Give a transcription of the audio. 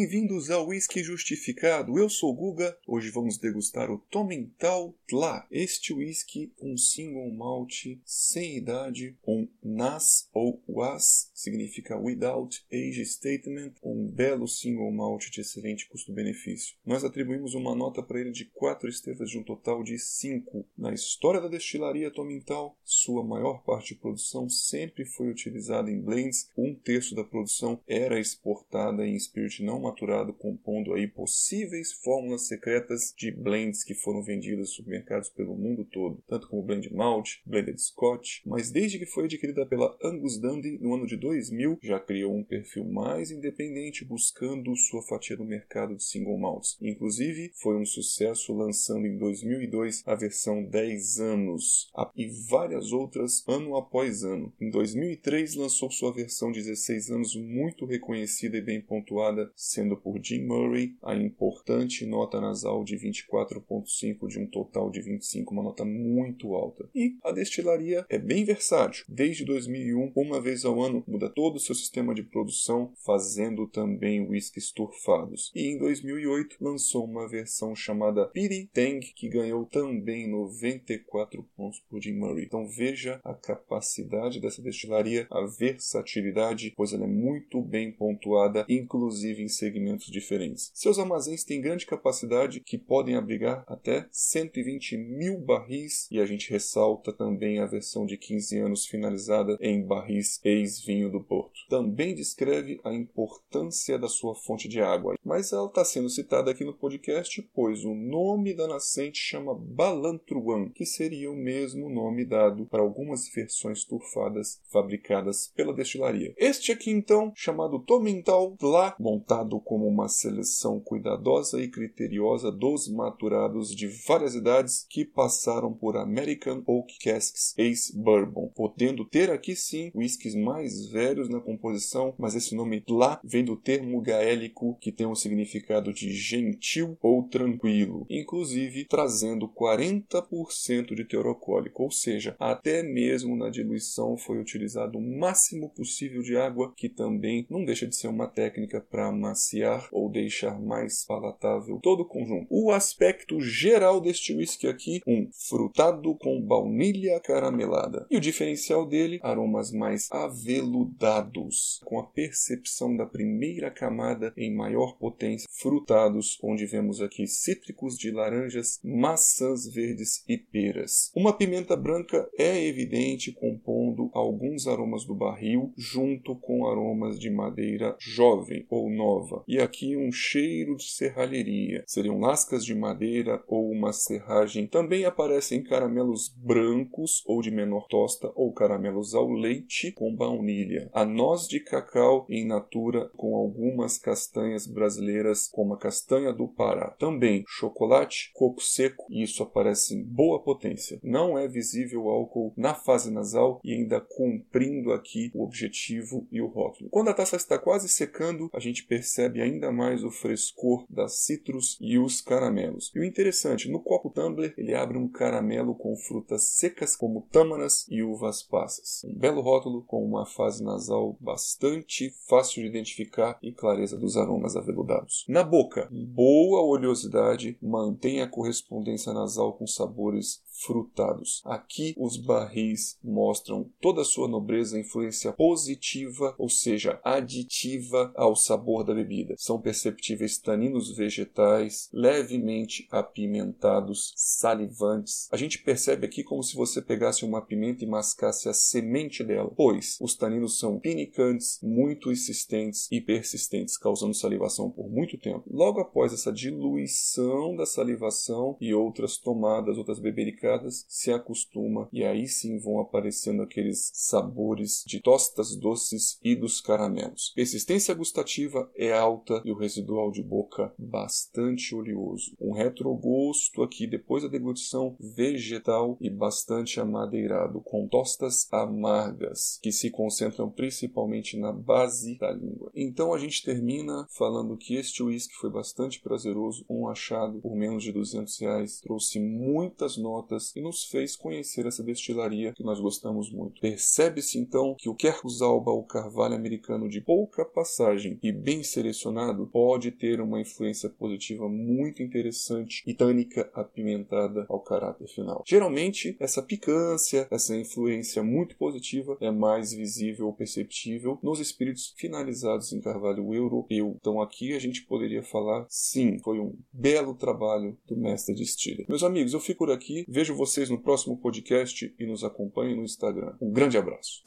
Bem-vindos ao Whisky Justificado. Eu sou Guga. Hoje vamos degustar o Tomental Tla. Este whisky, um single malt sem idade, um NAS ou WAS, significa Without Age Statement, um belo single malt de excelente custo-benefício. Nós atribuímos uma nota para ele de 4 estrelas de um total de 5. Na história da destilaria Tomental, sua maior parte de produção sempre foi utilizada em blends. Um terço da produção era exportada em spirit não maturado, compondo aí possíveis fórmulas secretas de blends que foram vendidas em supermercados pelo mundo todo, tanto como blend malt, blended scotch, mas desde que foi adquirida pela Angus Dundee no ano de 2000, já criou um perfil mais independente buscando sua fatia no mercado de single malts. Inclusive, foi um sucesso lançando em 2002 a versão 10 anos e várias outras ano após ano. Em 2003 lançou sua versão 16 anos muito reconhecida e bem pontuada sendo por Jim Murray a importante nota nasal de 24.5 de um total de 25, uma nota muito alta. E a destilaria é bem versátil. Desde 2001, uma vez ao ano, muda todo o seu sistema de produção, fazendo também whiskies turfados. E em 2008 lançou uma versão chamada Piri Tang, que ganhou também 94 pontos por Jim Murray. Então veja a capacidade dessa destilaria, a versatilidade, pois ela é muito bem pontuada, inclusive em segmentos diferentes. Seus armazéns têm grande capacidade que podem abrigar até 120 mil barris e a gente ressalta também a versão de 15 anos finalizada em barris ex-vinho do Porto. Também descreve a importância da sua fonte de água, mas ela está sendo citada aqui no podcast pois o nome da nascente chama Balantruan, que seria o mesmo nome dado para algumas versões turfadas fabricadas pela destilaria. Este aqui então, chamado Tomental Tla, montado como uma seleção cuidadosa e criteriosa dos maturados de várias idades que passaram por American Oak Casks Ace Bourbon, podendo ter aqui sim whiskies mais velhos na composição, mas esse nome Tla vem do termo gaélico que tem um significado de gentil ou tranquilo, inclusive trazendo 40% de teor alcoólico, ou seja, até mesmo na diluição foi utilizado o máximo possível de água, que também não deixa de ser uma técnica para amaciar ou deixar mais palatável todo o conjunto. O aspecto geral deste whisky aqui, um frutado com baunilha caramelada. E o diferencial dele, aromas mais aveludados, com a percepção da primeira camada em maior potência, frutados, onde vemos aqui cítricos de laranjas, maçãs verdes e peras. Uma pimenta branca é evidente compondo alguns aromas do barril junto com aromas de madeira jovem ou nova. E aqui um cheiro de serralheria. Seriam lascas de madeira ou uma serragem. Também aparecem caramelos brancos ou de menor tosta ou caramelos ao leite com baunilha. A noz de cacau em natura com algumas castanhas brasileiras como a castanha do Pará. Também chocolate, coco seco e isso aparece em boa potência. Não é visível o álcool na fase nasal e ainda cumprindo aqui o objetivo e o rótulo. Quando a taça está quase secando, a gente percebe ainda mais o frescor das citros e os caramelos. E o interessante, no copo tumbler ele abre um caramelo com frutas secas como tâmaras e uvas passas. Um belo rótulo com uma fase nasal bastante fácil de identificar e clareza dos aromas aveludados. Na boca, boa oleosidade, mantém a correspondência nasal com sabores frutados. Aqui os barris mostram toda a sua nobreza, influência positiva, ou seja, aditiva ao sabor da bebida. São perceptíveis taninos vegetais, levemente apimentados, salivantes. A gente percebe aqui como se você pegasse uma pimenta e mascasse a semente dela, pois os taninos são pinicantes, muito insistentes e persistentes, causando salivação por muito tempo. Logo após essa diluição da salivação e outras tomadas, outras bebericadas, se acostuma e aí sim vão aparecendo aqueles sabores de tostas doces e dos caramelos. Persistência gustativa é alta e o residual de boca bastante oleoso. Um retrogosto aqui depois da deglutição vegetal e bastante amadeirado, com tostas amargas que se concentram principalmente na base da língua. Então a gente termina falando que este whisky foi bastante prazeroso, um achado por menos de 200 reais, trouxe muitas notas e nos fez conhecer essa destilaria que nós gostamos muito. Percebe-se então que o Quercus Alba, o carvalho americano de pouca passagem e bem selecionado, direcionado pode ter uma influência positiva muito interessante e tânica apimentada ao caráter final. Geralmente, essa picância, essa influência muito positiva é mais visível ou perceptível nos espíritos finalizados em carvalho europeu. Então aqui a gente poderia falar, sim, foi um belo trabalho do mestre de Stiller. Meus amigos, eu fico por aqui, vejo vocês no próximo podcast e nos acompanhem no Instagram. Um grande abraço.